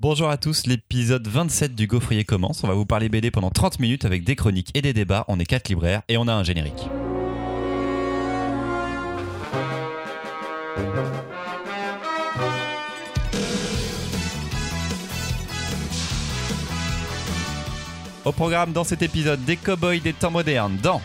Bonjour à tous, l'épisode 27 du Gaufrier commence. On va vous parler BD pendant 30 minutes avec des chroniques et des débats. On est quatre libraires et on a un générique. Au programme dans cet épisode, des cow-boys des temps modernes dans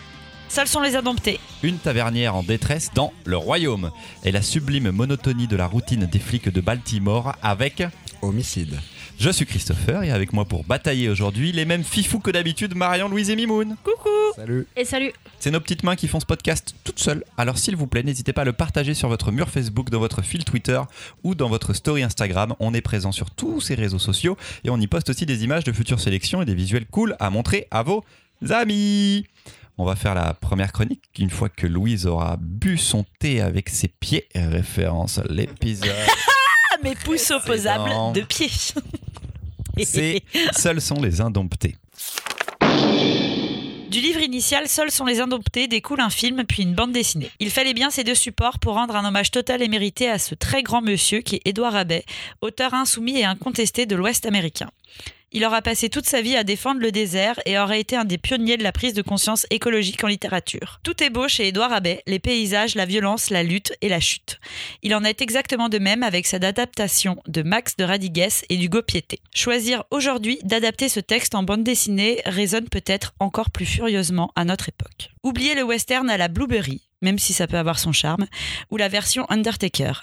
Seuls sont les indomptés. Une tavernière en détresse dans Le Royaume et la sublime monotonie de la routine des flics de Baltimore avec Homicide. Je suis Christopher et avec moi pour batailler aujourd'hui les mêmes fifous que d'habitude, Marion, Louise et Mimoun. Coucou Salut. Et salut C'est nos petites mains qui font ce podcast toutes seules, alors s'il vous plaît, n'hésitez pas à le partager sur votre mur Facebook, dans votre fil Twitter ou dans votre story Instagram. On est présent sur tous ces réseaux sociaux et on y poste aussi des images de futures sélections et des visuels cool à montrer à vos amis. On va faire la première chronique une fois que Louise aura bu son thé avec ses pieds, référence à l'épisode. Mes pouces opposables de pied C'est Seuls sont les indomptés. Du livre initial Seuls sont les indomptés découle un film puis une bande dessinée. Il fallait bien ces deux supports pour rendre un hommage total et mérité à ce très grand monsieur qui est Édouard Abbey, auteur insoumis et incontesté de l'Ouest américain. Il aura passé toute sa vie à défendre le désert et aurait été un des pionniers de la prise de conscience écologique en littérature. Tout est beau chez Édouard Abbey, les paysages, la violence, la lutte et la chute. Il en est exactement de même avec sa adaptation de Max de Radigues et d'Hugo Piété. Choisir aujourd'hui d'adapter ce texte en bande dessinée résonne peut-être encore plus furieusement à notre époque. Oubliez le western à la Blueberry, même si ça peut avoir son charme, ou la version Undertaker.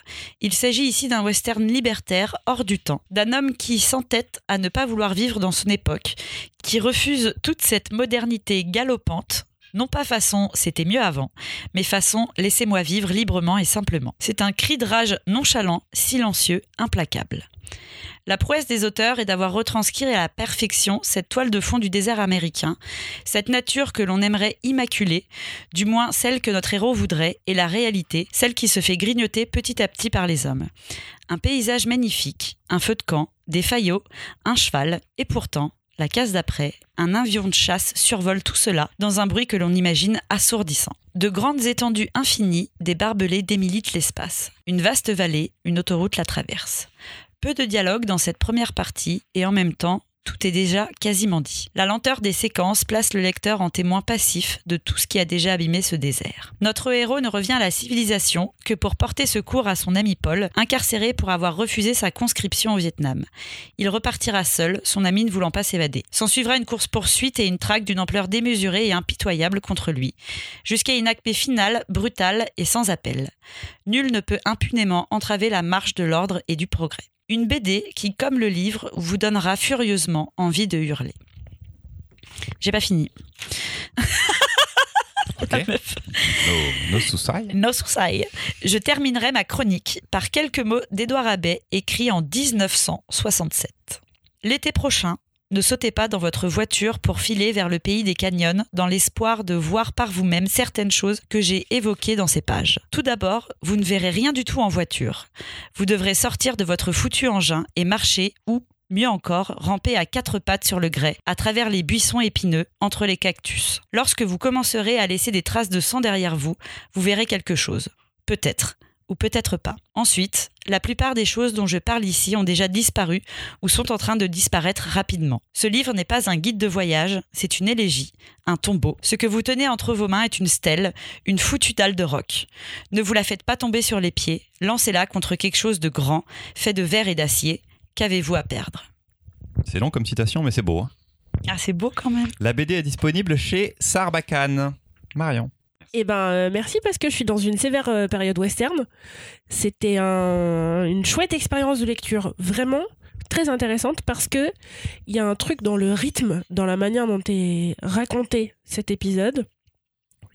Il s'agit ici d'un western libertaire hors du temps, d'un homme qui s'entête à ne pas vouloir vivre dans son époque, qui refuse toute cette modernité galopante. Non pas façon c'était mieux avant, mais façon laissez-moi vivre librement et simplement. C'est un cri de rage nonchalant, silencieux, implacable. La prouesse des auteurs est d'avoir retranscrit à la perfection cette toile de fond du désert américain, cette nature que l'on aimerait immaculée, du moins celle que notre héros voudrait, et la réalité, celle qui se fait grignoter petit à petit par les hommes. Un paysage magnifique, un feu de camp, des faillots, un cheval, et pourtant, la case d'après, un avion de chasse survole tout cela dans un bruit que l'on imagine assourdissant. De grandes étendues infinies, des barbelés démilitent l'espace. Une vaste vallée, une autoroute la traverse. Peu de dialogue dans cette première partie et en même temps, tout est déjà quasiment dit. La lenteur des séquences place le lecteur en témoin passif de tout ce qui a déjà abîmé ce désert. Notre héros ne revient à la civilisation que pour porter secours à son ami Paul, incarcéré pour avoir refusé sa conscription au Vietnam. Il repartira seul, son ami ne voulant pas s'évader. S'en suivra une course-poursuite et une traque d'une ampleur démesurée et impitoyable contre lui, jusqu'à une acmé finale, brutale et sans appel. Nul ne peut impunément entraver la marche de l'ordre et du progrès. Une BD qui, comme le livre, vous donnera furieusement envie de hurler. J'ai pas fini. Ok. No, no. No. Je terminerai ma chronique par quelques mots d'Édouard Abbey écrits en 1967. L'été prochain, ne sautez pas dans votre voiture pour filer vers le pays des canyons dans l'espoir de voir par vous-même certaines choses que j'ai évoquées dans ces pages. Tout d'abord, vous ne verrez rien du tout en voiture. Vous devrez sortir de votre foutu engin et marcher ou, mieux encore, ramper à quatre pattes sur le grès, à travers les buissons épineux, entre les cactus. Lorsque vous commencerez à laisser des traces de sang derrière vous, vous verrez quelque chose. Peut-être ou peut-être pas. Ensuite, la plupart des choses dont je parle ici ont déjà disparu ou sont en train de disparaître rapidement. Ce livre n'est pas un guide de voyage, c'est une élégie, un tombeau. Ce que vous tenez entre vos mains est une stèle, une foutue dalle de roc. Ne vous la faites pas tomber sur les pieds, lancez-la contre quelque chose de grand, fait de verre et d'acier. Qu'avez-vous à perdre? C'est long comme citation, mais c'est beau. hein. Ah, c'est beau quand même. La BD est disponible chez Sarbacane. Marion. Eh ben, euh, merci parce que je suis dans une sévère euh, période western. C'était un- une chouette expérience de lecture, vraiment très intéressante parce que il y a un truc dans le rythme, dans la manière dont est raconté cet épisode,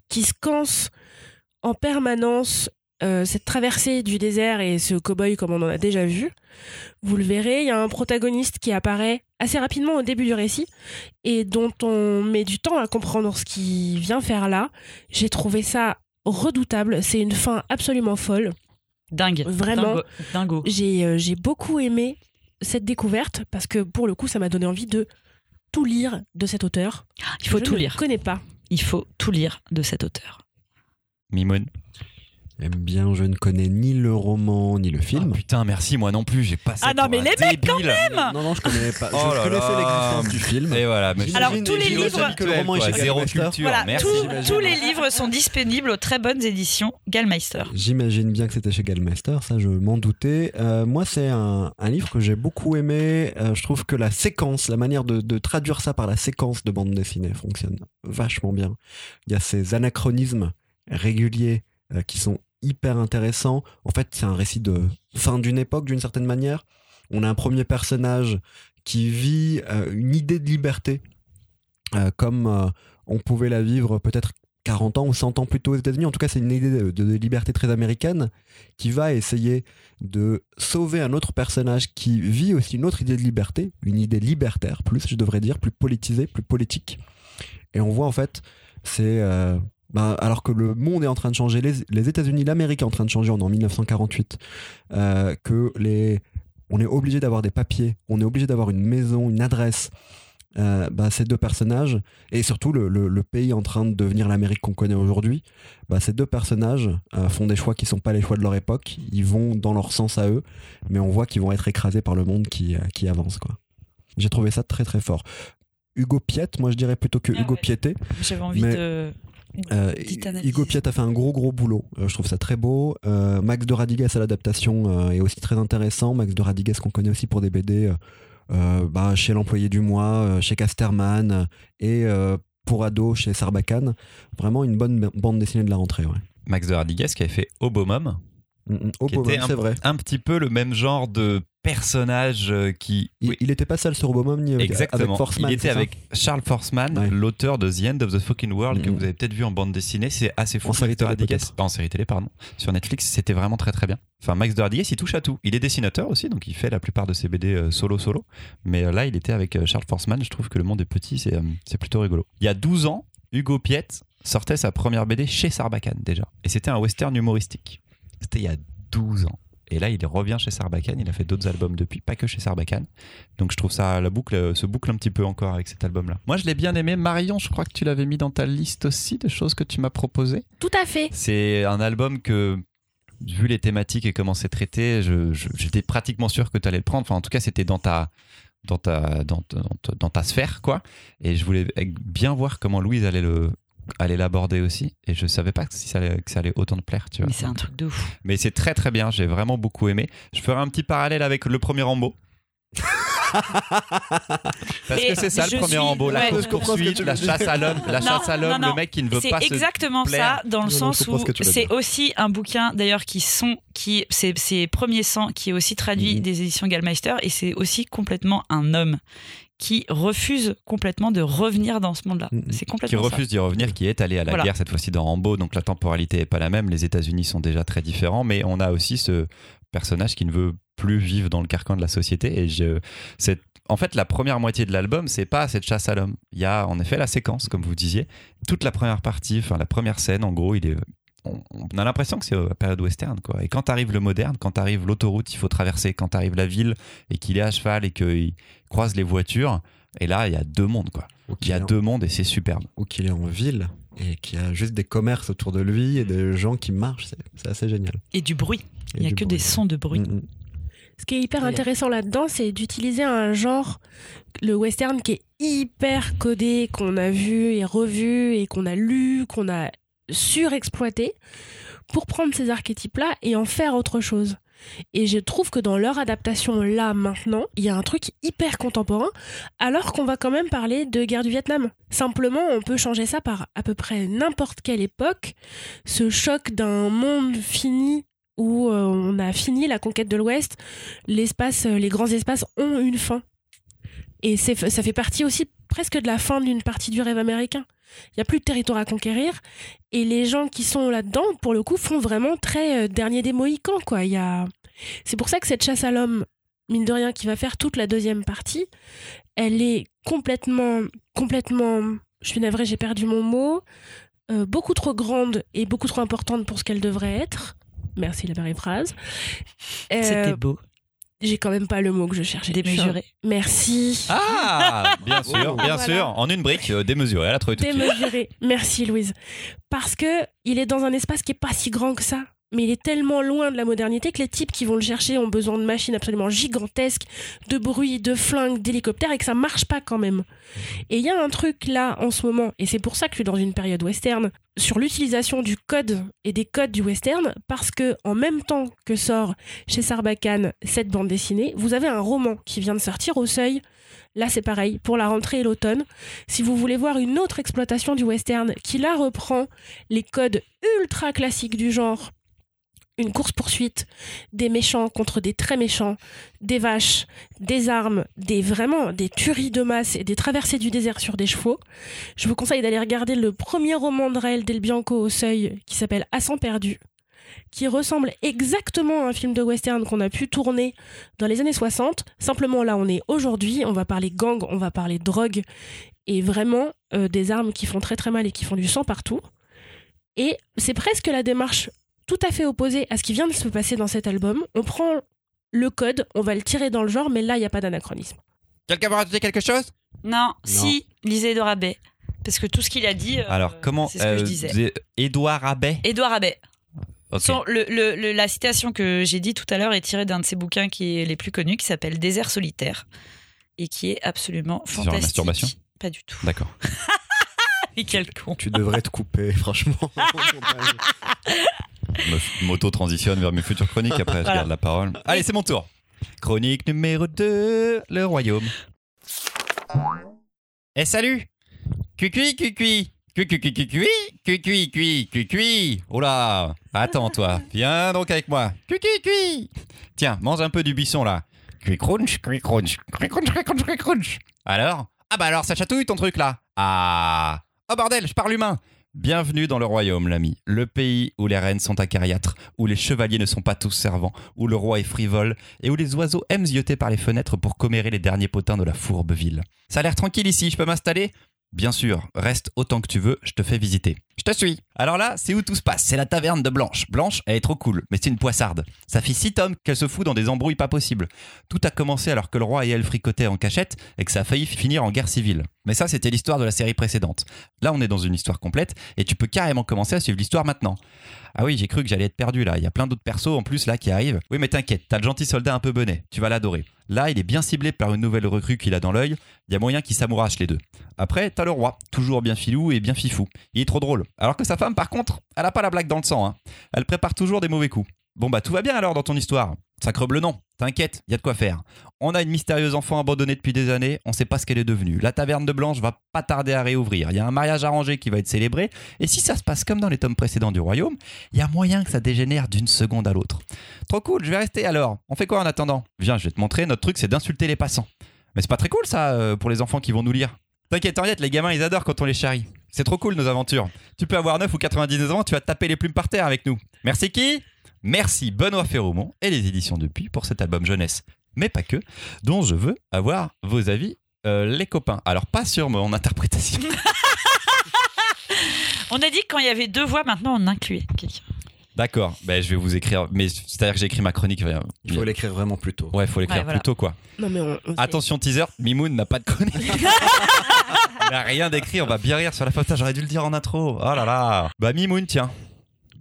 qui sequence en permanence euh, cette traversée du désert et ce cow-boy comme on en a déjà vu. Vous le verrez, il y a un protagoniste qui apparaît assez rapidement au début du récit et dont on met du temps à comprendre ce qu'il vient faire là. J'ai trouvé ça redoutable. C'est une fin absolument folle. Dingue. Vraiment. Dingo. Dingo. J'ai euh, j'ai beaucoup aimé cette découverte parce que pour le coup, ça m'a donné envie de tout lire de cet auteur. Il faut Je tout ne lire. connais pas. Il faut tout lire de cet auteur. Mimoun. Eh bien, je ne connais ni le roman ni le film. Ah, putain, merci, moi non plus, j'ai pas ça. Ah non, mais les mecs, quand débile. non, non, je connais pas. Oh je là connaissais l'existence du film. Et voilà, mais Alors, tous les livres- que le roman est chez zéro Gallmeister. culture. Voilà, merci. tous- les livres sont disponibles aux très bonnes éditions Gallmeister. J'imagine bien que c'était chez Gallmeister, ça je m'en doutais. Euh, moi, c'est un, un livre que j'ai beaucoup aimé. Euh, je trouve que la séquence, la manière de, de traduire ça par la séquence de bande dessinée fonctionne vachement bien. Il y a ces anachronismes réguliers euh, qui sont hyper intéressants. En fait, c'est un récit de fin d'une époque d'une certaine manière. On a un premier personnage qui vit euh, une idée de liberté euh, comme euh, on pouvait la vivre peut-être 40 ans ou 100 ans plus tôt aux États-Unis. En tout cas, c'est une idée de, de liberté très américaine qui va essayer de sauver un autre personnage qui vit aussi une autre idée de liberté, une idée libertaire, plus, je devrais dire, plus politisée, plus politique. Et on voit en fait, c'est. Ben, alors que le monde est en train de changer, les, les États-Unis, l'Amérique est en train de changer, on est en 1948, euh, que les, on est obligé d'avoir des papiers, on est obligé d'avoir une maison, une adresse. Euh, bah, ces deux personnages, et surtout le, le- le pays en train de devenir l'Amérique qu'on connaît aujourd'hui, bah, ces deux personnages euh, font des choix qui sont pas les choix de leur époque, ils vont dans leur sens à eux, mais on voit qu'ils vont être écrasés par le monde qui, qui avance. quoi. J'ai trouvé ça très très fort. Hugo Piette, moi je dirais plutôt que Ah Hugo ouais. Pietté. J'avais envie Mais- de. Euh. Hugo Piette a fait un gros gros boulot. Euh, je trouve ça très beau. Euh, Max de Radigues à l'adaptation euh, est aussi très intéressant. Max de Radigues qu'on connaît aussi pour des BD bah, chez l'employé du mois, euh, chez Casterman et euh, pour ado chez Sarbacane. Vraiment une bonne bande dessinée de la rentrée. Ouais. Max de Hardigues qui avait fait Obomum, Mm, mm. Oh, qui était un, c'est vrai. un petit peu le même genre de personnage euh, qui. Il, Oui, il était pas seul sur Bowman ni avec, Exactement. avec Forceman, il était avec Charles Forceman, Ouais. l'auteur de The End of the Fucking World, que Mhm. vous avez peut-être vu en bande dessinée. C'est assez fou. En série télé, en série pardon. Sur Netflix, c'était vraiment très très bien. Enfin, Max Hardigues, il touche à tout. Il est dessinateur aussi, donc il fait la plupart de ses BD euh, solo solo. Mais euh, là, il était avec euh, Charles Forceman. Je trouve que le monde est petit, c'est euh, c'est plutôt rigolo. Il y a 12 ans, Hugo Piette sortait sa première BD chez Sarbacane déjà. Et c'était un western humoristique. C'était il y a 12 ans. Et là, il revient chez Sarbacane. Il a fait d'autres albums depuis, pas que chez Sarbacane. Donc je trouve ça, la boucle euh, se boucle un petit peu encore avec cet album-là. Moi, je l'ai bien aimé. Marion, je crois que tu l'avais mis dans ta liste aussi de choses que tu m'as proposées. Tout à fait. C'est un album que, vu les thématiques et comment c'est traité, j'étais pratiquement sûr que tu allais le prendre. Enfin, en tout cas, c'était dans ta, dans, ta, dans, ta- dans ta- dans ta sphère, quoi. Et je voulais bien voir comment Louise allait le allait l'aborder aussi. Et je savais pas si ça allait, que ça allait autant te plaire tu vois. Mais c'est un truc de fou. mais c'est très très bien. J'ai vraiment beaucoup aimé. Je ferai un petit parallèle avec le premier Rambo parce Et que c'est ça le premier suis- Rambo la ouais. course poursuite la chasse à l'homme la Non, chasse à l'homme le mec qui ne veut C'est pas se exactement plaire. ça, dans le Non, sens où c'est aussi un bouquin d'ailleurs qui sont qui c'est c'est premier sang qui est aussi traduit Mhm. des éditions Gallmeister et c'est aussi complètement un homme qui refuse complètement de revenir dans ce monde-là. Mhm. C'est qui complètement ça. refuse d'y revenir, qui est allé à la Voilà. guerre cette fois-ci dans Rambo, donc la temporalité est pas la même. Les États-Unis sont déjà très différents, mais on a aussi ce personnage qui ne veut plus vivre dans le carcan de la société. Et je, c'est, en fait, la première moitié de l'album, c'est pas cette chasse à l'homme. Il y a en effet la séquence, comme vous disiez, toute la première partie, enfin la première scène, en gros, il est on on a l'impression que c'est la période western quoi. Et quand arrive le moderne, quand arrive l'autoroute, il faut traverser, quand arrive la ville et qu'il est à cheval et qu'il croise les voitures, et là il y a deux mondes quoi. Ou Il y a deux mondes et c'est superbe. ou qu'il est en ville et qu'il y a juste des commerces autour de lui et des gens qui marchent. C'est, c'est assez génial. Et du bruit. Et Il n'y a que bruit. des sons de bruit. Mm, mm. Ce qui est hyper intéressant là-dedans, c'est d'utiliser un genre, le western, qui est hyper codé, qu'on a vu et revu et qu'on a lu, qu'on a surexploité, pour prendre ces archétypes-là et en faire autre chose. Et je trouve que dans leur adaptation là maintenant, il y a un truc hyper contemporain, alors qu'on va quand même parler de guerre du Vietnam. Simplement, on peut changer ça par à peu près n'importe quelle époque. Ce choc d'un monde fini où euh, on a fini la conquête de l'Ouest, l'espace, euh, les grands espaces ont une fin. Et ça fait partie aussi presque de la fin d'une partie du rêve américain. Il n'y a plus de territoire à conquérir. Et les gens qui sont là-dedans, pour le coup, font vraiment très euh, dernier des Mohicans. Quoi. Y a... C'est pour ça que cette chasse à l'homme, mine de rien, qui va faire toute la deuxième partie, elle est complètement, complètement, je suis navrée, j'ai perdu mon mot, beaucoup trop grande et beaucoup trop importante pour ce qu'elle devrait être. Merci la périphrase. Euh, C'était beau. j'ai quand même pas le mot que je cherchais. Démesuré. Merci. Ah, bien sûr, bien Voilà. sûr. En une brique, euh, démesurée, elle a trouvé tout de suite. Démesuré. Merci Louise. Parce que il est dans un espace qui est pas si grand que ça. Mais il est tellement loin de la modernité que les types qui vont le chercher ont besoin de machines absolument gigantesques, de bruit, de flingues, d'hélicoptères, et que ça marche pas quand même. Et il y a un truc là en ce moment, et c'est pour ça que je suis dans une période western, sur l'utilisation du code et des codes du western, parce que en même temps que sort chez Sarbacane cette bande dessinée, vous avez un roman qui vient de sortir au seuil. Là, c'est pareil, pour la rentrée et l'automne. Si vous voulez voir une autre exploitation du western qui là reprend les codes ultra classiques du genre, une course-poursuite, des méchants contre des très méchants, des vaches, des armes, des vraiment des tueries de masse et des traversées du désert sur des chevaux. Je vous conseille d'aller regarder le premier roman de Raël Del Bianco au seuil qui s'appelle À sang perdu, qui ressemble exactement à un film de western qu'on a pu tourner dans les années 60. Simplement là, on est aujourd'hui, on va parler gang, on va parler drogue et vraiment euh, des armes qui font très très mal et qui font du sang partout. Et c'est presque la démarche tout à fait opposée à ce qui vient de se passer dans cet album. On prend le code, on va le tirer dans le genre, mais là, il n'y a pas d'anachronisme. Quelqu'un veut rajouter quelque chose? Non, si, lisez Edouard Abbé. Parce que tout ce qu'il a dit, euh, Alors, comment. c'est ce que je euh, disais. Édouard Abbé Edouard Abbé. Ok. Son- le- le- le- la citation que j'ai dit tout à l'heure est tirée d'un de ses bouquins qui est les plus connus, qui s'appelle Désert solitaire, et qui est absolument C'est sur la fantastique. masturbation? Pas du tout. D'accord. Mais quel con. Tu devrais te couper, franchement. Me- Moto transitionne vers mes futures chroniques, après je garde la parole. Allez, c'est mon tour. Chronique numéro 2, le royaume. Eh salut Cuicui, cuicui Cuicui, cuicui, cuicui Cuicui, cuicui, Oh là Attends toi, viens donc avec moi. Cuicui, cuicui Tiens, mange un peu du buisson là. Cuicui, crunch, cuicui, crunch, cuicui, crunch, cuicui, crunch, cuicui, crunch. Alors? Ah bah alors ça chatouille ton truc là Ah Oh bordel, je parle humain Bienvenue dans le royaume, l'ami. Le pays où les reines sont acariâtres, où les chevaliers ne sont pas tous servants, où le roi est frivole et où les oiseaux aiment zioter par les fenêtres pour commérer les derniers potins de la fourbe ville. Ça a l'air tranquille ici, je peux m'installer? Bien sûr, reste autant que tu veux, je te fais visiter. Je te suis. Alors là, c'est où tout se passe, c'est la taverne de Blanche. Blanche, elle est trop cool, mais c'est une poissarde. Ça fait six tomes qu'elle se fout dans des embrouilles pas possibles. Tout a commencé alors que le roi et elle fricotaient en cachette et que ça a failli finir en guerre civile. Mais ça, c'était l'histoire de la série précédente. Là, on est dans une histoire complète et tu peux carrément commencer à suivre l'histoire maintenant. Ah oui, j'ai cru que j'allais être perdu là. Il y a plein d'autres persos en plus là qui arrivent. Oui, mais t'inquiète, t'as le gentil soldat un peu bonnet. Tu vas l'adorer. Là, il est bien ciblé par une nouvelle recrue qu'il a dans l'œil. Il y a moyen qu'il s'amourache les deux. Après, t'as le roi, toujours bien filou et bien fifou. Il est trop drôle. Alors que sa femme, par contre, elle a pas la blague dans le sang. hein. Elle prépare toujours des mauvais coups. Bon bah tout va bien alors dans ton histoire. Sacre non. T'inquiète, y a de quoi faire. On a une mystérieuse enfant abandonnée depuis des années, on sait pas ce qu'elle est devenue. La taverne de Blanche va pas tarder à réouvrir. Il y a un mariage arrangé qui va être célébré, et si ça se passe comme dans les tomes précédents du royaume, il y a moyen que ça dégénère d'une seconde à l'autre. Trop cool, je vais rester alors. On fait quoi en attendant? Viens, je vais te montrer, notre truc c'est d'insulter les passants. Mais c'est pas très cool ça euh, pour les enfants qui vont nous lire. T'inquiète, Henriette, les gamins ils adorent quand on les charrie. C'est trop cool nos aventures. Tu peux avoir 9 ou 99 ans, tu vas taper les plumes par terre avec nous. Merci qui? Merci Benoît Ferromont et les éditions Depuis pour cet album jeunesse, mais pas que, dont je veux avoir vos avis, euh, les copains. Alors pas sur mon interprétation. On a dit que quand il y avait deux voix, maintenant on incluait. D'accord, ben, je vais vous écrire, mais c'est-à-dire que j'ai écrit ma chronique. euh, Il faut l'écrire vraiment plus tôt. Ouais, faut l'écrire Ouais, voilà. plus tôt quoi. Non, mais on, on sait. Attention teaser, Mimoun n'a pas de chronique. Il n'a rien d'écrit, on va bien rire sur la photo, j'aurais dû le dire en intro. Oh là là. Bah Mimoun, tiens.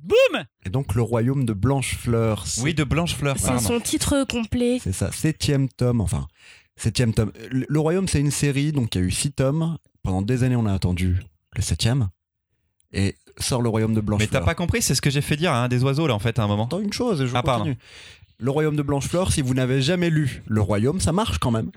Boum Et donc, le royaume de Blanche-Fleur. c'est- Oui, de Blanche Fleur, C'est pardon. son titre complet. C'est ça, septième tome, enfin, septième tome. Le, le Royaume, c'est une série, donc il y a eu six tomes. Pendant des années, on a attendu le septième. Et sort le Royaume de Mais Blanche-Fleur. t'as pas compris, c'est ce que j'ai fait dire à un des oiseaux là en fait à un moment. Attends une chose, je Ah, pardon. continue. Le Royaume de Blanche-Fleur, si vous n'avez jamais lu Le Royaume, ça marche quand même.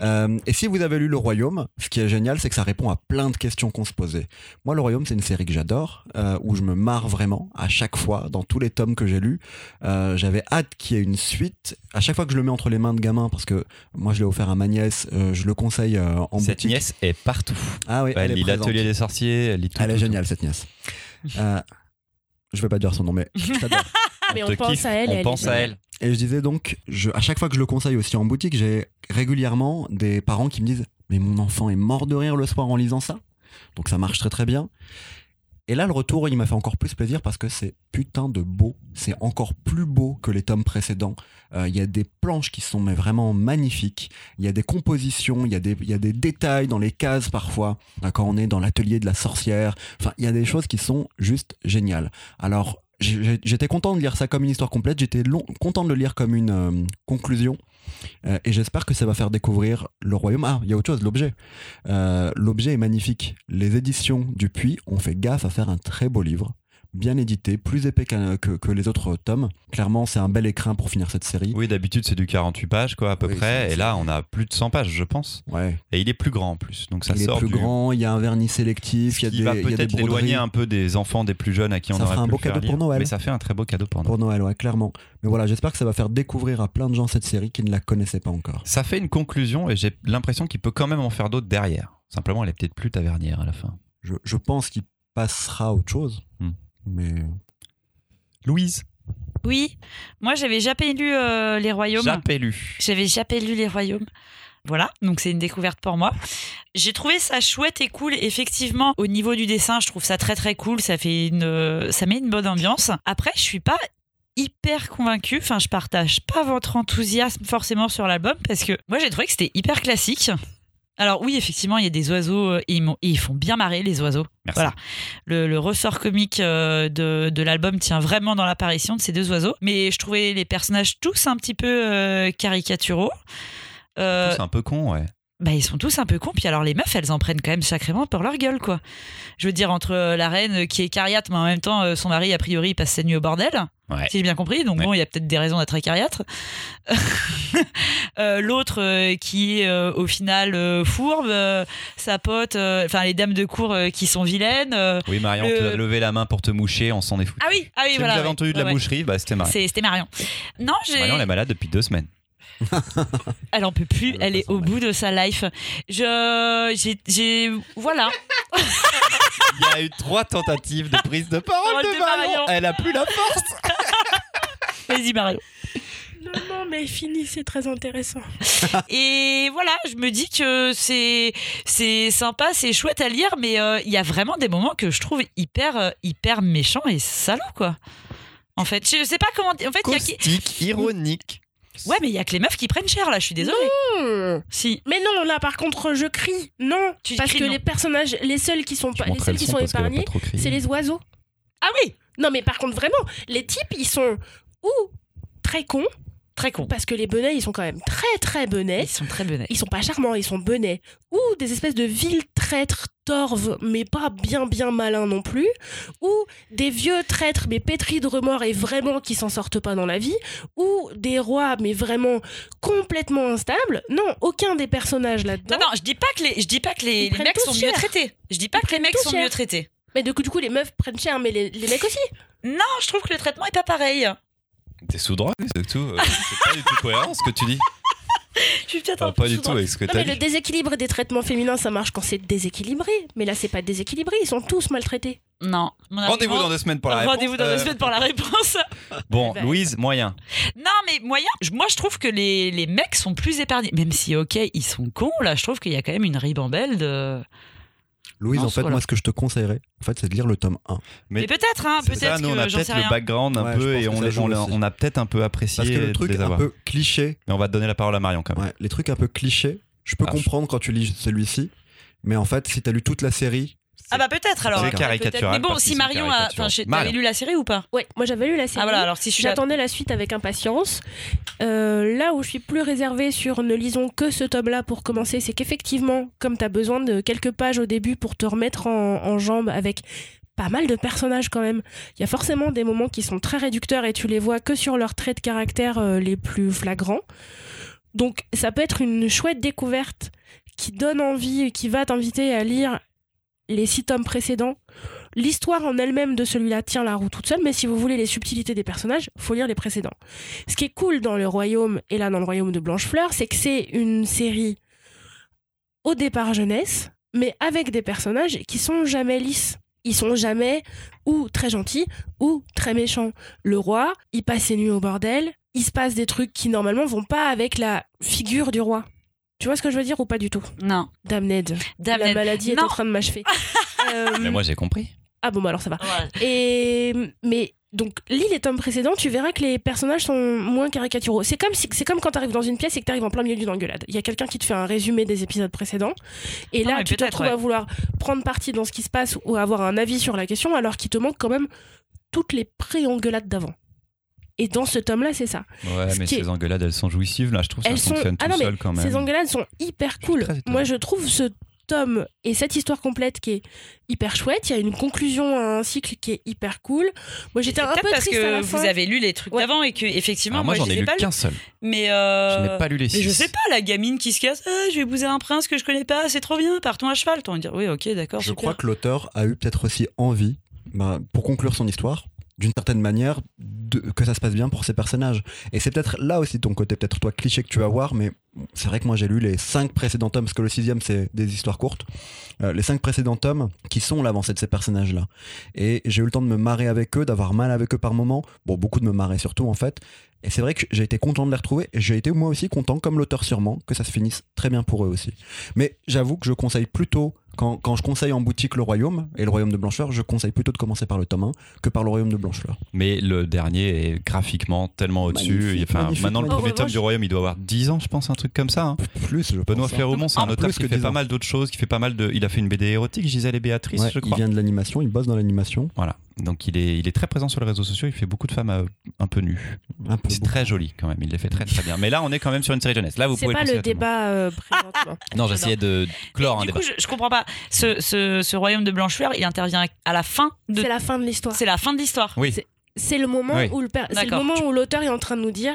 Euh, et si vous avez lu Le Royaume, ce qui est génial, c'est que ça répond à plein de questions qu'on se posait. Moi, Le Royaume, c'est une série que j'adore, euh, où je me marre vraiment à chaque fois, dans tous les tomes que j'ai lus. Euh, J'avais hâte qu'il y ait une suite. À chaque fois que je le mets entre les mains de gamins, parce que moi, je l'ai offert à ma nièce, euh, je le conseille euh, en Cette boutique. nièce est partout. Ah oui, Elle, lit l'atelier des sorciers, elle lit tout. Elle est tout, géniale, cette nièce. Euh, je vais pas dire son nom, mais je t'adore. Mais on pense kiffe, à elle On elle pense à elle. Et je disais donc, à chaque fois que je le conseille aussi en boutique, j'ai régulièrement des parents qui me disent Mais mon enfant est mort de rire le soir en lisant ça. Donc ça marche très très bien. Et là, le retour, il m'a fait encore plus plaisir parce que c'est putain de beau. C'est encore plus beau que les tomes précédents. Euh, Il y a des planches qui sont vraiment magnifiques. Il y a des compositions, il y, a des- y a des détails dans les cases parfois. Quand on est dans l'atelier de la sorcière. Enfin, il y a des choses qui sont juste géniales. Alors, j'étais content de lire ça comme une histoire complète. J'étais content de le lire comme une euh, conclusion. Euh, et j'espère que ça va faire découvrir le royaume. Ah, il y a autre chose, l'objet. Euh, l'objet est magnifique. Les éditions du Puy ont fait gaffe à faire un très beau livre. Bien édité, plus épais que, que les autres tomes. Clairement, c'est un bel écrin pour finir cette série. Oui, d'habitude c'est du 48 pages quoi à peu Oui, près, et là on a plus de 100 pages je pense. Ouais. Et il est plus grand en plus, donc ça il est plus du... grand, il y a un vernis sélectif, il y a qui des, va peut-être l'éloigner un peu des enfants, des plus jeunes à qui on Ça aurait fera un pu beau cadeau lire. pour Noël. Mais ça fait un très beau cadeau pour Noël. Pour Noël, ouais, clairement. Mais voilà, j'espère que ça va faire découvrir à plein de gens cette série qui ne la connaissaient pas encore. Ça fait une conclusion et j'ai l'impression qu'il peut quand même en faire d'autres derrière. Simplement, elle est peut-être plus tavernière à la fin. Je, je pense qu'il passera à autre chose. Hmm. Mais Louise, Oui, moi j'avais jamais lu euh, Les Royaumes. jamais lu. J'avais jamais lu Les Royaumes. Voilà, donc c'est une découverte pour moi. J'ai trouvé ça chouette et cool. Effectivement, au niveau du dessin, je trouve ça très très cool. Ça fait une, euh, ça met une bonne ambiance. Après, je suis pas hyper convaincue. Enfin, je partage pas votre enthousiasme forcément sur l'album parce que moi j'ai trouvé que c'était hyper classique. Alors oui, effectivement, il y a des oiseaux euh, et ils, m'ont- et ils font bien marrer les oiseaux. Merci. Voilà. Le, le ressort comique euh, de, de l'album tient vraiment dans l'apparition de ces deux oiseaux. Mais je trouvais les personnages tous un petit peu euh, caricaturaux. Euh, C'est un peu con, ouais. Bah, ils sont tous un peu cons. Puis alors, les meufs, elles en prennent quand même sacrément pour leur gueule, quoi. Je veux dire, entre euh, la reine euh, qui est cariate, mais en même temps, euh, son mari, a priori, passe sa nuit au bordel. Ouais. Si j'ai bien compris. Donc, Ouais. bon, il y a peut-être des raisons d'être acariâtre. Euh, L'autre euh, qui est euh, au final fourbe, sa pote, enfin, les dames de cour qui sont vilaines. Oui, Marion, Le- tu as levé la main pour te moucher, on s'en est foutu. Ah oui, ah oui, si voilà. vous avez ouais. entendu de la moucherie, bah, c'était Marion. C'était Marion. Non. Marion, elle est malade depuis deux semaines. Elle en peut plus, Elle est au bout de sa life. Je, j'ai, j'ai, voilà. Il y a eu trois tentatives de prise de parole de de Marion. Marion. Elle a plus la force. Vas-y Marion. Non, non, mais fini, c'est très intéressant. Et voilà, je me dis que c'est, c'est sympa, c'est chouette à lire, mais euh, il y a vraiment des moments que je trouve hyper, euh, hyper méchants et salauds quoi. En fait, je sais pas comment. En fait, il y a qui... Caustique, ironique. Ouais, mais il y a que les meufs qui prennent cher là. Je suis désolée. Hmm. Si. Mais non, là par contre, je crie. Non, Tu parce cries que non. les personnages, les seuls qui sont pas, les seuls qui son sont épargnés, c'est les oiseaux. Ah oui, Non, mais par contre, vraiment, les types, ils sont ou très cons, très con. parce que les benets, ils sont quand même très très benets. Ils sont très benets. Ils sont pas charmants, ils sont benets. Ou des espèces de vils traîtres torves, mais pas bien bien malins non plus. Ou des vieux traîtres, mais pétris de remords et vraiment qui s'en sortent pas dans la vie. Ou des rois, mais vraiment complètement instables. Non, aucun des personnages là-dedans. Non, non, je dis pas que les, je dis pas que les, mecs sont cher. mieux traités. Je dis pas Ils que les mecs sont cher. mieux traités. Mais du coup, du coup, les meufs prennent cher, mais les, les mecs aussi. Non, je trouve que le traitement est pas pareil. T'es sous drogue, c'est tout. Euh, C'est pas du tout cohérent ce que tu dis. Je suis peut-être peu pas du tout avec ce que Non, mais le déséquilibre des traitements féminins, ça marche quand c'est déséquilibré. Mais là, c'est pas déséquilibré, ils sont tous maltraités. Non. Rendez-vous dans deux semaines pour la réponse. Rendez-vous dans deux Euh, semaines pour la réponse. Bon, ben, Louise, moyen. Non, mais moyen, moi je trouve que les, les mecs sont plus épargnés. Même si, ok, ils sont cons, là, je trouve qu'il y a quand même une ribambelle de. Louise, Non, en fait, voilà. moi, ce que je te conseillerais, en fait, c'est de lire le tome 1. Mais Mais, peut-être, hein, peut-être nous on a peut-être le background un Ouais, peu et on, les- on, a peut-être un peu apprécié Parce que le de truc un avoir. peu cliché, Mais on va te donner la parole à Marion quand même. ouais, les trucs un peu clichés, je peux Ah, comprendre quand tu lis celui-ci. Mais en fait, si t'as lu toute la série, Ah bah peut-être alors. C'est caricatural Mais bon, si Marion a. Enfin, t'avais lu la série ou pas? Ouais, moi j'avais lu la série. Ah voilà, alors si je suis là. J'attendais la suite avec impatience. Euh, là où je suis plus réservée sur ne lisons que ce tome-là pour commencer, c'est qu'effectivement, comme tu as besoin de quelques pages au début pour te remettre en, en jambes avec pas mal de personnages quand même, il y a forcément des moments qui sont très réducteurs et tu les vois que sur leurs traits de caractère euh, les plus flagrants. Donc ça peut être une chouette découverte qui donne envie et qui va t'inviter à lire les six tomes précédents. L'histoire en elle-même de celui-là tient la roue toute seule, mais si vous voulez les subtilités des personnages, faut lire les précédents. Ce qui est cool dans le royaume, et là dans le royaume de Blanchefleur, c'est que c'est une série au départ jeunesse, mais avec des personnages qui sont jamais lisses. Ils sont jamais ou très gentils ou très méchants. Le roi, il passe ses nuits au bordel, il se passe des trucs qui normalement vont pas avec la figure du roi. Tu vois ce que je veux dire ou pas du tout? Non. Damned. Damned. La maladie est en train de m'achever. Euh, Mais moi j'ai compris. Ah bon, bah alors ça va. Et mais donc lis les tomes précédents, tu verras que les personnages sont moins caricaturaux. C'est comme si c'est comme quand tu arrives dans une pièce et que tu arrives en plein milieu d'une engueulade. Il y a quelqu'un qui te fait un résumé des épisodes précédents et là tu te retrouves ouais. à vouloir prendre parti dans ce qui se passe ou avoir un avis sur la question alors qu'il te manque quand même toutes les pré-engueulades d'avant. Et dans ce tome-là, c'est ça. Ouais, Ce mais qui est- ces engueulades, elles sont jouissives. Là, je trouve que Elles ça sont- fonctionne Ah tout non, mais seul quand même. Ces engueulades sont hyper cool. Moi, je trouve ce tome et cette histoire complète qui est hyper chouette. Il y a une conclusion à un cycle qui est hyper cool. Moi, j'étais un peu parce triste à que la vous fin. avez lu les trucs Ouais. d'avant et que effectivement Alors moi, moi, j'en je ai lu qu'un seul. Mais euh, Je n'ai pas lu les mais six. je sais pas, la gamine qui se casse, Ah, je vais épouser un prince que je connais pas, c'est trop bien, partons à cheval. T'en dire oui, ok, d'accord, Je super. crois que l'auteur a eu peut-être aussi envie, bah, pour conclure son histoire, d'une certaine manière, que ça se passe bien pour ses personnages. Et c'est peut-être là aussi ton côté, peut-être toi cliché que tu vas voir, mais c'est vrai que moi j'ai lu les cinq précédents tomes, parce que le sixième c'est des histoires courtes, Euh, les cinq précédents tomes qui sont l'avancée de ces personnages-là. Et j'ai eu le temps de me marrer avec eux, d'avoir mal avec eux par moments, bon beaucoup de me marrer surtout en fait. Et c'est vrai que j'ai été content de les retrouver, et j'ai été moi aussi content, comme l'auteur sûrement, que ça se finisse très bien pour eux aussi. Mais j'avoue que je conseille plutôt, quand, quand je conseille en boutique le Royaume et le Royaume de Blancheur, je conseille plutôt de commencer par le tome 1 que par le Royaume de Blancheur. Mais le dernier est graphiquement tellement au-dessus. Il- Enfin, maintenant, le premier En tome du Royaume, il doit avoir 10 ans, je pense, un truc comme ça. hein. Plus, je Benoît hein. Fréromont, c'est un Ah, auteur plus qui que fait 10 pas ans. mal d'autres choses, qui fait pas mal de. Il a fait une BD érotique, Gisèle et Béatrice, Ouais, je il crois. vient de l'animation, il bosse dans l'animation. Voilà. Donc il est, il est très présent sur les réseaux sociaux. Il fait beaucoup de femmes euh, un peu nues. Un peu C'est très joli quand même. Il les fait très très bien. Mais là, on est quand même sur une série jeunesse. Là, vous C'est pouvez pas le débat euh, présentement. Non, j'essayais de clore un du débat. coup, je, je comprends pas. Ce, ce, ce royaume de Blancheur, il intervient à la fin de. C'est la fin de l'histoire. C'est la fin de l'histoire. Oui. C'est- C'est le moment Oui. où le per- c'est le moment où l'auteur est en train de nous dire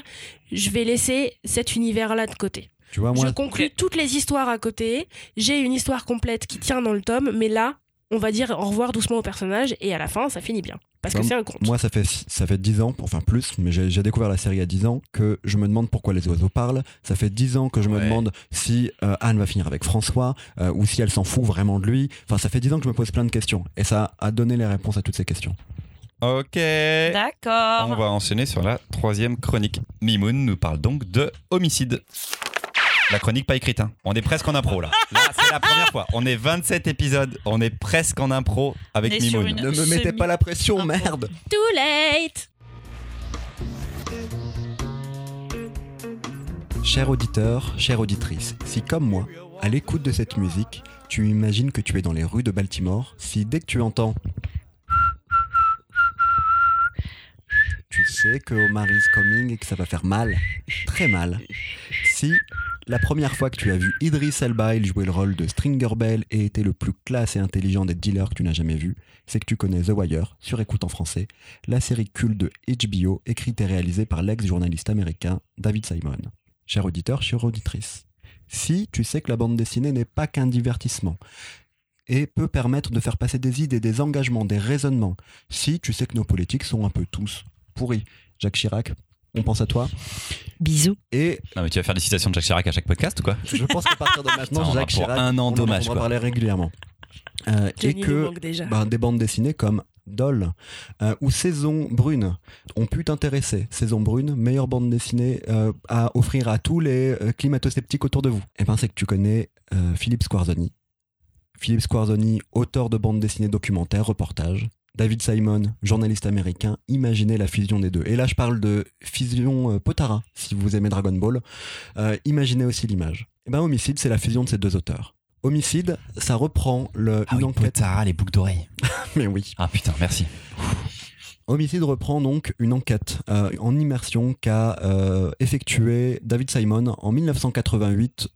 je vais laisser cet univers-là de côté. Tu vois, moi, je conclus Ok. toutes les histoires à côté. J'ai une histoire complète qui tient dans le tome, mais là, on va dire au revoir doucement au personnage et à la fin, ça finit bien. Parce que c'est un conte. moi ça, fait, ça fait 10 ans, enfin plus, mais j'ai découvert la série à 10 ans, que je me demande pourquoi les oiseaux parlent. Ça fait 10 ans que je me demande si euh, Anne va finir avec François, euh, ou si elle s'en fout vraiment de lui. Enfin, ça fait 10 ans que je me pose plein de questions. Et ça a donné les réponses à toutes ces questions. Ok. D'accord. On va enchaîner sur la troisième chronique. Mimoun nous parle donc de homicide. La chronique pas écrite, hein. On est presque en impro là. Là, c'est la première fois. On est 27 épisodes, on est presque en impro avec Mimoun. une- Ne me mettez pas la pression, impro. merde Too late Cher auditeur, chère auditrice, si comme moi, à l'écoute de cette musique, tu imagines que tu es dans les rues de Baltimore, si dès que tu entends tu sais que Omar is coming et que ça va faire mal, très mal. Si la première fois que tu as vu Idris Elba jouer le rôle de Stringer Bell et était le plus classe et intelligent des dealers que tu n'as jamais vu, c'est que tu connais The Wire, sur écoute en français, la série culte de HBO écrite et réalisée par l'ex-journaliste américain David Simon. Cher auditeur, chère auditrice, si tu sais que la bande dessinée n'est pas qu'un divertissement et peut permettre de faire passer des idées, des engagements, des raisonnements, si tu sais que nos politiques sont un peu tous pourris, Jacques Chirac, on pense à toi, Bisous. et Non, mais tu vas faire des citations de Jacques Chirac à chaque podcast ou quoi je pense qu'à partir de maintenant, va Jacques pour Chirac, un an on en dommage, entendra quoi. parler régulièrement. Euh, et que ben, des bandes dessinées comme Doll euh, ou Saison Brune ont pu t'intéresser. Saison Brune, meilleure bande dessinée euh, à offrir à tous les euh, climato-sceptiques autour de vous. Et ben c'est que tu connais euh, Philippe Squarzoni. Philippe Squarzoni, auteur de bandes dessinées documentaires, reportages. David Simon, journaliste américain, imaginez la fusion des deux. Et là, je parle de fusion euh, Potara, si vous aimez Dragon Ball. Euh, imaginez aussi l'image. Et ben, Homicide, c'est la fusion de ces deux auteurs. Homicide, ça reprend le, Ah une oui, enquête. Potara, les boucles d'oreilles. Mais oui. Ah putain, merci. Homicide reprend donc une enquête euh, en immersion qu'a euh, effectuée David Simon en 1988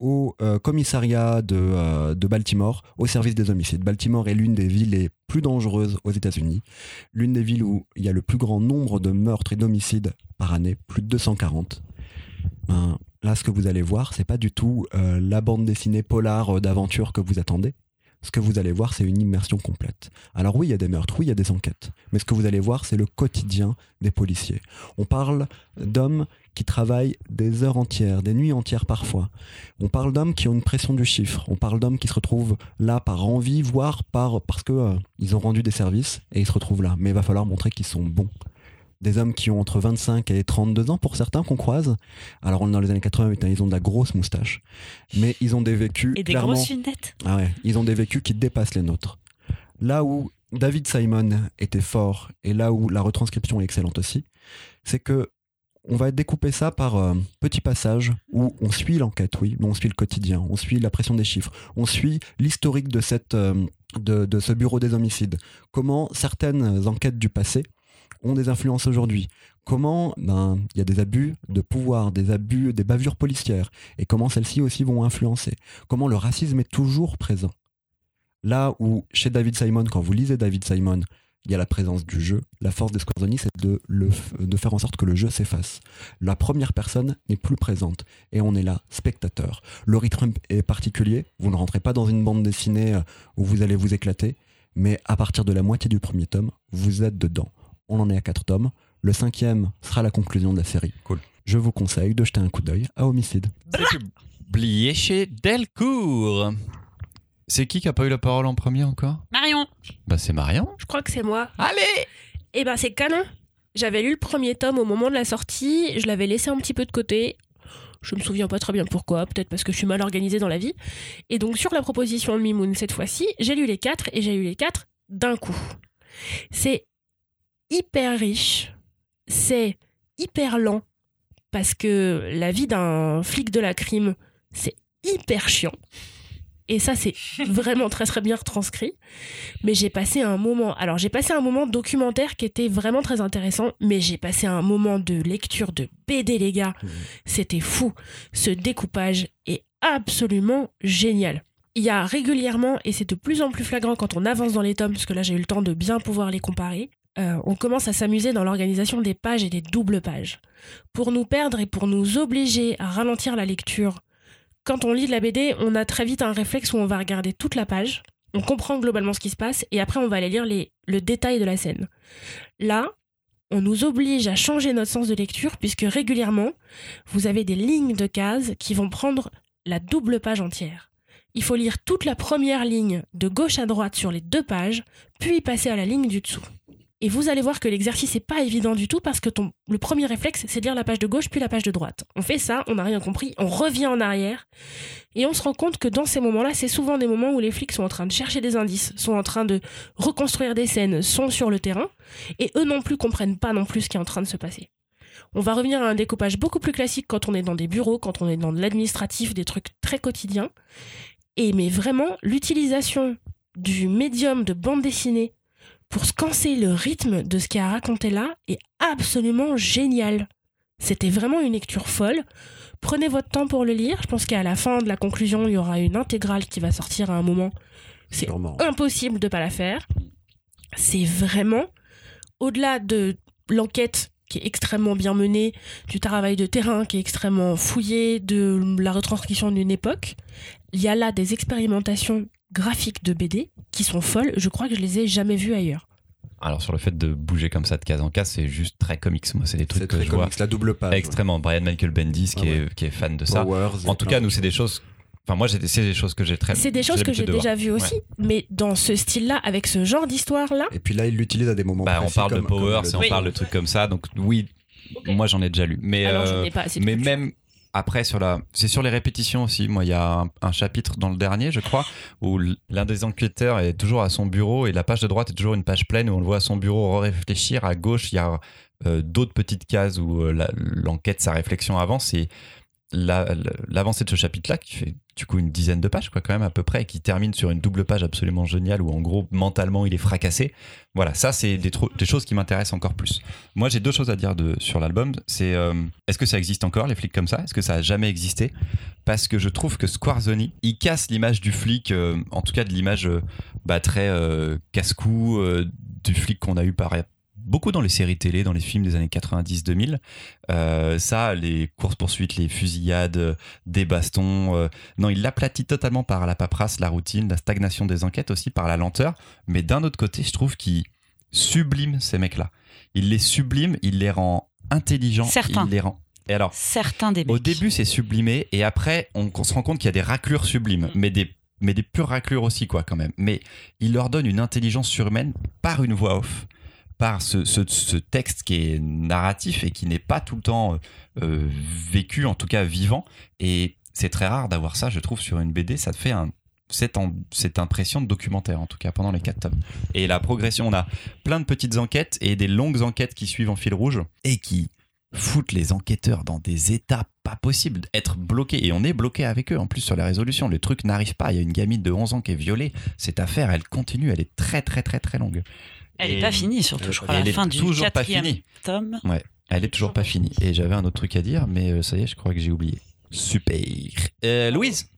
au euh, commissariat de, euh, de Baltimore au service des homicides. Baltimore est l'une des villes les plus dangereuses aux États-Unis, l'une des villes où il y a le plus grand nombre de meurtres et d'homicides par année, plus de 240. Ben, là, ce que vous allez voir, c'est pas du tout euh, la bande dessinée polar d'aventure que vous attendez. Ce que vous allez voir, c'est une immersion complète. Alors oui, il y a des meurtres, oui, il y a des enquêtes. Mais ce que vous allez voir, c'est le quotidien des policiers. On parle d'hommes qui travaillent des heures entières, des nuits entières parfois. On parle d'hommes qui ont une pression du chiffre. On parle d'hommes qui se retrouvent là par envie, voire par parce que euh, ont rendu des services et ils se retrouvent là. Mais il va falloir montrer qu'ils sont bons. Des hommes qui ont entre 25 et 32 ans pour certains qu'on croise. Alors on est dans les années 88, hein, ils ont de la grosse moustache. Mais ils ont des vécus Et des clairement... grosses lunettes. Ah ouais, ils ont des vécus qui dépassent les nôtres. Là où David Simon était fort et là où la retranscription est excellente aussi, c'est que on va découper ça par euh, petits passages où on suit l'enquête, oui, mais on suit le quotidien, on suit la pression des chiffres, on suit l'historique de cette euh, de, de ce bureau des homicides. Comment certaines enquêtes du passé ont des influences aujourd'hui. Comment ben, il y a des abus de pouvoir, des abus, des bavures policières, et comment celles-ci aussi vont influencer. Comment le racisme est toujours présent. Là où chez David Simon, quand vous lisez David Simon, il y a la présence du jeu. La force des Scorzoni, c'est de, de faire en sorte que le jeu s'efface. La première personne n'est plus présente et on est là, spectateur. Le rythme est particulier. Vous ne rentrez pas dans une bande dessinée euh, où vous allez vous éclater, mais à partir de la moitié du premier tome, vous êtes dedans. On en est à quatre tomes. Le cinquième sera la conclusion de la série. Cool. Je vous conseille de jeter un coup d'œil à Homicide. C'est publié chez Delcourt. C'est qui qui a pas eu la parole en premier encore? Marion, Bah c'est Marion. Je crois que c'est moi. Allez Eh ben, c'est canon. J'avais lu le premier tome au moment de la sortie. Je l'avais laissé un petit peu de côté. Je me souviens pas très bien pourquoi. Peut-être parce que je suis mal organisée dans la vie. Et donc, sur la proposition de Mimoun, cette fois-ci, j'ai lu les quatre et j'ai lu les quatre d'un coup. C'est hyper riche. C'est hyper lent. Parce que la vie d'un flic de la crime, c'est hyper chiant. Et ça, c'est vraiment très très bien retranscrit. Mais j'ai passé un moment. Alors, j'ai passé un moment documentaire qui était vraiment très intéressant. Mais j'ai passé un moment de lecture de BD, les gars. C'était fou. Ce découpage est absolument génial. Il y a régulièrement, et c'est de plus en plus flagrant quand on avance dans les tomes, parce que là j'ai eu le temps de bien pouvoir les comparer, euh, on commence à s'amuser dans l'organisation des pages et des doubles pages. Pour nous perdre et pour nous obliger à ralentir la lecture, quand on lit de la BD, on a très vite un réflexe où on va regarder toute la page, on comprend globalement ce qui se passe, et après on va aller lire le détail de la scène. Là, on nous oblige à changer notre sens de lecture, puisque régulièrement, vous avez des lignes de cases qui vont prendre la double page entière. Il faut lire toute la première ligne de gauche à droite sur les deux pages, puis passer à la ligne du dessous. Et vous allez voir que l'exercice n'est pas évident du tout parce que le premier réflexe, c'est de lire la page de gauche puis la page de droite. On fait ça, on n'a rien compris, on revient en arrière et on se rend compte que dans ces moments-là, c'est souvent des moments où les flics sont en train de chercher des indices, sont en train de reconstruire des scènes, sont sur le terrain et eux non plus comprennent pas non plus ce qui est en train de se passer. On va revenir à un découpage beaucoup plus classique quand on est dans des bureaux, quand on est dans l'administratif, des trucs très quotidiens. Et mais vraiment, l'utilisation du médium de bande dessinée pour scanser le rythme de ce qu'il a raconté là est absolument génial. C'était vraiment une lecture folle. Prenez votre temps pour le lire. Je pense qu'à la fin de la conclusion, il y aura une intégrale qui va sortir à un moment. C'est impossible de pas la faire. C'est vraiment au-delà de l'enquête qui est extrêmement bien menée, du travail de terrain qui est extrêmement fouillé, de la retranscription d'une époque. Il y a là des expérimentations graphiques de BD qui sont folles. Je crois que je les ai jamais vues ailleurs. Alors sur le fait de bouger comme ça de case en case, c'est juste très comics. Moi, c'est des trucs que très je vois comics, la double page. extrêmement. Brian Michael Bendis qui, Ah est, qui est fan de ça. Powers, En tout cas, nous, c'est des choses. Enfin, moi, c'est des choses que j'ai très. C'est des choses que j'ai déjà vues aussi, mais dans ce style-là, avec ce genre d'histoire-là, Et puis là, il l'utilise à des moments Bah, on parle de comme- comme Power, le si on parle de trucs comme ça. Donc oui, moi j'en ai déjà lu. Mais alors je euh, n'ai pas assez de mais même après c'est sur les répétitions aussi. Moi, il y a un, chapitre dans le dernier, je crois, où l'un des enquêteurs est toujours à son bureau et la page de droite est toujours une page pleine où on le voit à son bureau réfléchir. À gauche, il y a euh, d'autres petites cases où euh, l'enquête, sa réflexion avance l'avancée de ce chapitre-là qui fait du coup une dizaine de pages quoi quand même à peu près et qui termine sur une double page absolument géniale où en gros mentalement il est fracassé. Voilà ça c'est des, choses qui m'intéressent encore plus. Moi j'ai deux choses à dire sur l'album. C'est euh, est-ce que ça existe encore les flics comme ça? Est-ce que ça a jamais existé? Parce que je trouve que Squarzoni il casse l'image du flic euh, en tout cas de l'image euh, bah, très casse-cou du flic qu'on a eu par beaucoup dans les séries télé, dans les films des années 90-2000. Euh, ça, les courses-poursuites, les fusillades, euh, des bastons. euh, non, il l'aplatit totalement par la paperasse, la routine, la stagnation des enquêtes aussi, par la lenteur. Mais d'un autre côté, je trouve qu'il sublime ces mecs-là. Il les sublime, il les rend intelligents. Certains. Il les rend. Et alors, Certains des mecs. au début, c'est sublimé, et après, on, on se rend compte qu'il y a des raclures sublimes, mais des, mais des pures raclures aussi, quoi, quand même. Mais il leur donne une intelligence surhumaine par une voix off, par ce, ce- texte qui est narratif et qui n'est pas tout le temps euh, euh, vécu, en tout cas vivant. Et c'est très rare d'avoir ça, je trouve, sur une BD. Ça te fait cette impression de documentaire, en tout cas, pendant les quatre tomes. Et la progression, on a plein de petites enquêtes et des longues enquêtes qui suivent en fil rouge et qui foutent les enquêteurs dans des états pas possibles, être bloqués. Et on est bloqué avec eux en plus sur la résolution. Le truc n'arrive pas. Il y a une gamine de 11 ans qui est violée. Cette affaire, elle continue. Elle est très, très, très, très longue. Elle n'est pas finie, surtout, je crois. à Elle la est fin du toujours pas finie. tome. Elle est toujours pas finie. Et j'avais un autre truc à dire, mais euh, ça y est, je crois que j'ai oublié. Super. Euh, Louise?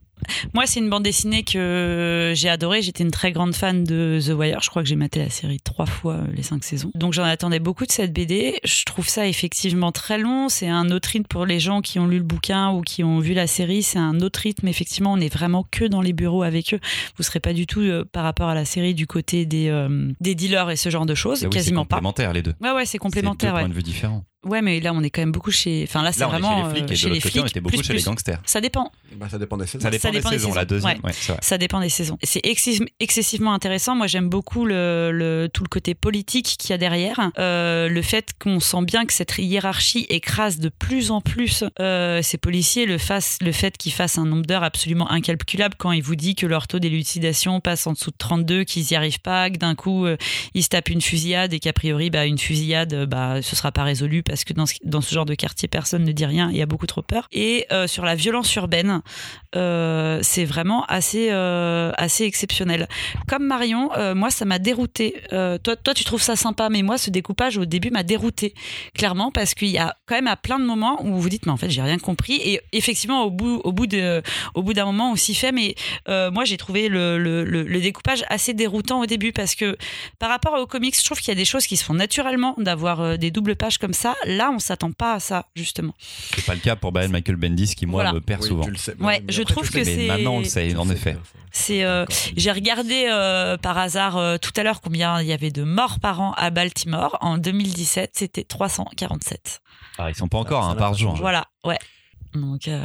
Moi, c'est une bande dessinée que j'ai adorée. J'étais une très grande fan de The Wire. Je crois que j'ai maté la série trois fois, euh, les cinq saisons. Donc, j'en attendais beaucoup de cette BD. Je trouve ça effectivement très long. C'est un autre rythme pour les gens qui ont lu le bouquin ou qui ont vu la série. C'est un autre rythme. Effectivement, on est vraiment que dans les bureaux avec eux. Vous serez pas du tout euh, par rapport à la série du côté des, euh, des dealers et ce genre de choses. Oui, Quasiment c'est pas. complémentaire les deux. Ouais, ouais, c'est complémentaire. C'est deux Ouais. points de vue différents. Ouais, mais là, on est quand même beaucoup chez. Enfin, là, c'est Là, on est vraiment chez les flics euh, et chez de les l'autre côté, on flics. était beaucoup plus, chez les plus. gangsters. Ça dépend. Bah, ça dépend des saisons. Ça dépend, dépend des, des saisons. La saisons. deuxième, Ouais. ouais, c'est vrai. Ça dépend des saisons. C'est excess- excessivement intéressant. Moi, j'aime beaucoup le, le- tout le côté politique qu'il y a derrière. Euh, le fait qu'on sent bien que cette hiérarchie écrase de plus en plus euh, ces policiers. Le, fasse, le fait qu'ils fassent un nombre d'heures absolument incalculable quand il vous dit que leur taux d'élucidation passe en dessous de 32, qu'ils n'y arrivent pas, que d'un coup, euh, ils se tapent une fusillade et qu'a priori, bah, une fusillade, euh, bah, ce sera pas résolu parce que dans ce, genre de quartier, personne ne dit rien. Il y a beaucoup trop peur. Et euh, sur la violence urbaine, euh, c'est vraiment assez, euh, assez exceptionnel. Comme Marion, moi, ça m'a dérouté. Toi, toi, tu trouves ça sympa, mais moi, ce découpage au début m'a dérouté, clairement, parce qu'il y a quand même à plein de moments où vous dites, mais en fait, j'ai rien compris. Et effectivement, au bout, au bout de, au bout d'un moment, on s'y fait. Mais moi, j'ai trouvé le, découpage assez déroutant au début, parce que par rapport aux comics, je trouve qu'il y a des choses qui se font naturellement d'avoir des doubles pages comme ça. Là, on s'attend pas à ça, justement. C'est pas le cas pour Brian Michael Bendis qui, moi, Voilà. me perd Oui, souvent. tu le sais. Ouais, Mais je après, trouve que c'est- maintenant, on le sait, en effet. C'est euh. J'ai regardé euh, par hasard euh, tout à l'heure combien il y avait de morts par an à Baltimore. En 2017, c'était 347. Ah, ils sont pas encore ça un n'a par jour. changé. Voilà, ouais. Donc, euh,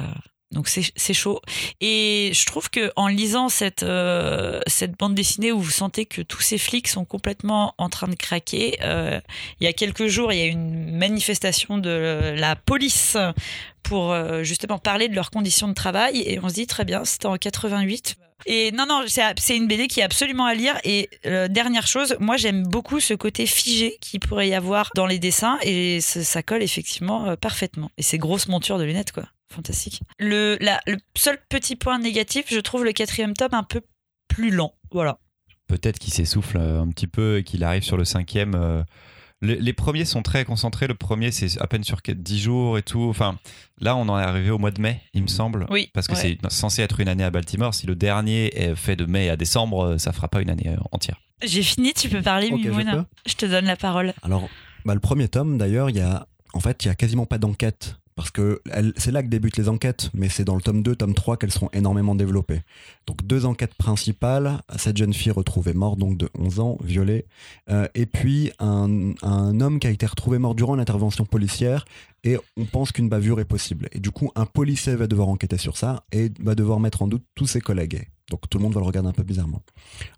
donc c'est chaud. Et je trouve que en lisant cette euh, cette bande dessinée où vous sentez que tous ces flics sont complètement en train de craquer, euh, il y a quelques jours, il y a une manifestation de la police pour euh, justement parler de leurs conditions de travail et on se dit très bien, c'était en 88. Et non, non, c'est une BD qui est absolument à lire. Et euh, dernière chose, moi j'aime beaucoup ce côté figé qu'il pourrait y avoir dans les dessins et ça, colle effectivement parfaitement. Et ces grosses montures de lunettes, quoi. Fantastique. Le, la- le seul petit point négatif, je trouve le quatrième tome un peu plus lent. Voilà. Peut-être qu'il s'essouffle euh, un petit peu et qu'il arrive sur le cinquième. euh, Les, les premiers sont très concentrés. Le premier, c'est à peine sur 10 jours et tout. Enfin, là, on en est arrivé au mois de mai, il me semble. Oui, Parce que ouais. c'est censé être une année à Baltimore. Si le dernier est fait de mai à décembre, euh, ça fera pas une année entière. J'ai fini, tu peux parler, Ok, je Mimoun. peux Je te donne la parole. Alors, bah, le premier tome, d'ailleurs, il y a, en fait, il y a quasiment pas d'enquête. Parce que c'est là que débutent les enquêtes, mais c'est dans le tome 2, tome 3 qu'elles seront énormément développées. Donc deux enquêtes principales, cette jeune fille retrouvée morte, donc de 11 ans, violée, euh, et puis un, un homme qui a été retrouvé mort durant une intervention policière, et on pense qu'une bavure est possible. Et du coup, un policier va devoir enquêter sur ça, et va devoir mettre en doute tous ses collègues. Donc tout le monde va le regarder un peu bizarrement.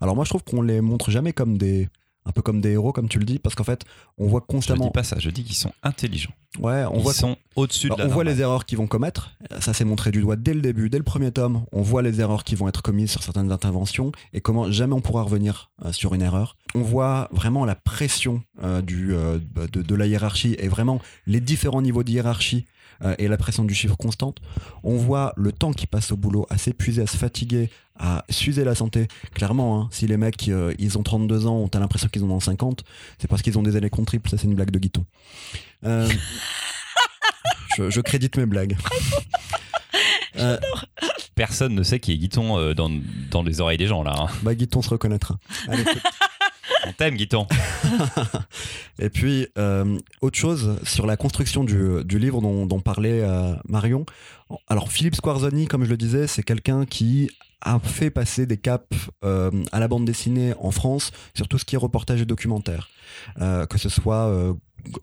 Alors moi je trouve qu'on les montre jamais comme des... Un peu comme des héros, comme tu le dis, parce qu'en fait, on voit Je ne constamment. dis pas ça. Je dis qu'ils sont intelligents. Ouais, on Ils voit sont au-dessus de la on voit les erreurs qu'ils vont commettre. Ça s'est montré du doigt dès le début, dès le premier tome. On voit les erreurs qui vont être commises sur certaines interventions et comment jamais on pourra revenir euh, sur une erreur. On voit vraiment la pression euh, du, euh, de, de la hiérarchie et vraiment les différents niveaux de hiérarchie et la pression du chiffre constante. On voit le temps qui passe au boulot à s'épuiser, à se fatiguer, à s'user la santé. Clairement, hein, si les mecs euh, ils ont 32 ans, t'as l'impression qu'ils en ont 50, c'est parce qu'ils ont des années triples. Ça, c'est une blague de Guiton. Euh, je, je crédite mes blagues. Euh, Personne ne sait qui est Guiton euh, dans, dans les oreilles des gens, là. hein. bah, Guiton se reconnaîtra. Allez, écoute. On t'aime, Guiton. Et puis, euh, autre chose sur la construction du, livre dont, parlait euh, Marion. Alors, Philippe Squarzoni, comme je le disais, c'est quelqu'un qui a fait passer des caps euh, à la bande dessinée en France sur tout ce qui est reportage et documentaire. Que ce soit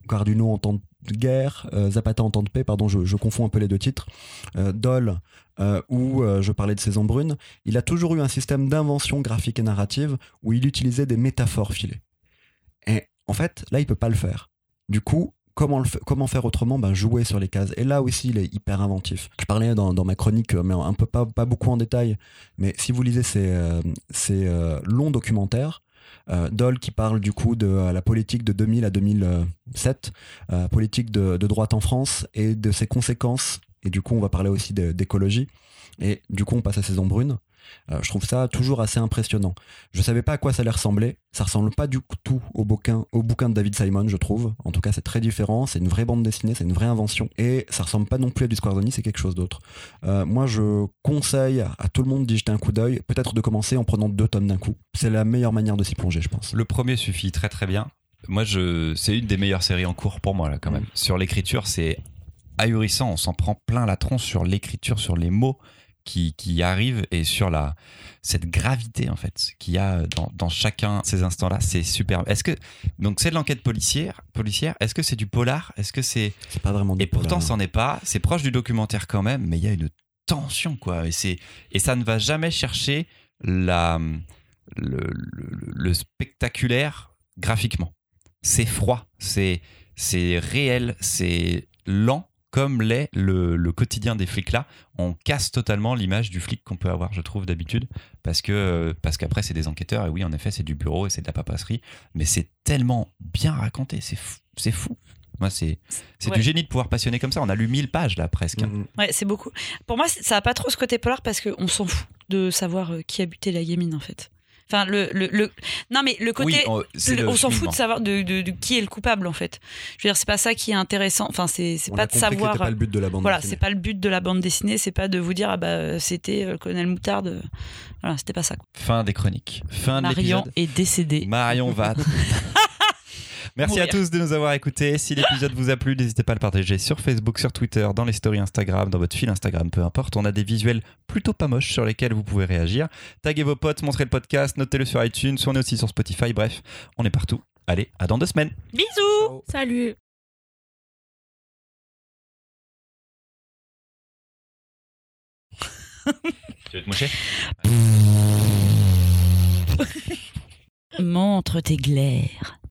Garduno en temps de guerre, Zapata en temps de paix, pardon, je, je confonds un peu les deux titres, Dole, euh, où euh, je parlais de Saison Brune, il a toujours eu un système d'invention graphique et narrative où il utilisait des métaphores filées. Et en fait, là, il peut pas le faire. Du coup, comment, le comment faire autrement? Ben, Jouer sur les cases. Et là aussi, il est hyper inventif. Je parlais dans, ma chronique, mais un peu pas, pas beaucoup en détail, mais si vous lisez ces, euh, ces longs documentaires, Euh, Dole qui parle du coup de la politique de 2000 à 2007, euh, politique de droite en France et de ses conséquences. Et du coup, on va parler aussi d'écologie. Et du coup, on passe à Saison Brune. Euh, je trouve ça toujours assez impressionnant. Je savais pas à quoi ça allait ressembler. Ça ressemble pas du tout au bouquin, au bouquin de David Simon, je trouve. En tout cas, c'est très différent. C'est une vraie bande dessinée, c'est une vraie invention. Et ça ressemble pas non plus à du Squarzoni, c'est quelque chose d'autre. Euh, moi, je conseille à tout le monde d'y jeter un coup d'œil. Peut-être de commencer en prenant deux tomes d'un coup. C'est la meilleure manière de s'y plonger, je pense. Le premier suffit très très bien. Moi, je, c'est une des meilleures séries en cours pour moi là quand même. Sur l'écriture, c'est ahurissant. On s'en prend plein la tronche sur l'écriture, sur les mots qui, qui arrivent et sur la cette gravité en fait qu'il y a dans, dans chacun de ces instants-là. C'est superbe. Est-ce que donc c'est de l'enquête policière Policière Est-ce que c'est du polar? Est-ce que c'est C'est pas vraiment du et pourtant, c'en est pas. C'est proche du documentaire quand même, mais il y a une tension, quoi. Et, c'est, et ça ne va jamais chercher la, le, le- le spectaculaire graphiquement. C'est froid, c'est, c'est réel, c'est lent, comme l'est le, le quotidien des flics là. On casse totalement l'image du flic qu'on peut avoir, je trouve, d'habitude. Parce, que, parce qu'après, c'est des enquêteurs, et oui, en effet, c'est du bureau et c'est de la papasserie. Mais c'est tellement bien raconté, c'est fou. C'est fou. Moi, c'est, c'est Ouais. du génie de pouvoir passionner comme ça. On a lu 1000 pages là presque. là. Mhm. Ouais, c'est beaucoup. Pour moi, ça a pas trop ce côté polar parce qu'on s'en fout de savoir euh, qui a buté la gamine en fait. Enfin, le, le, le- non mais le côté, oui, on, s'en fout de savoir de, de- de qui est le coupable en fait. Je veux dire, c'est pas ça qui est intéressant. Enfin, c'est pas de savoir. pas le but de la bande Voilà, c'est pas le but de la bande dessinée, c'est pas de vous dire ah bah c'était euh, le colonel Moutarde. Voilà, c'était pas ça. quoi. Fin des chroniques. Fin de Marion est décédée. Marion va. Merci à tous de nous avoir écoutés. Si l'épisode vous a plu, n'hésitez pas à le partager sur Facebook, sur Twitter, dans les stories Instagram, dans votre fil Instagram, peu importe. On a des visuels plutôt pas moches sur lesquels vous pouvez réagir. Taguez vos potes, montrez le podcast, notez-le sur iTunes, on est aussi sur Spotify. Bref, on est partout. Allez, à dans deux semaines. Bisous. Salut. Tu veux te moucher? Montre tes glaires.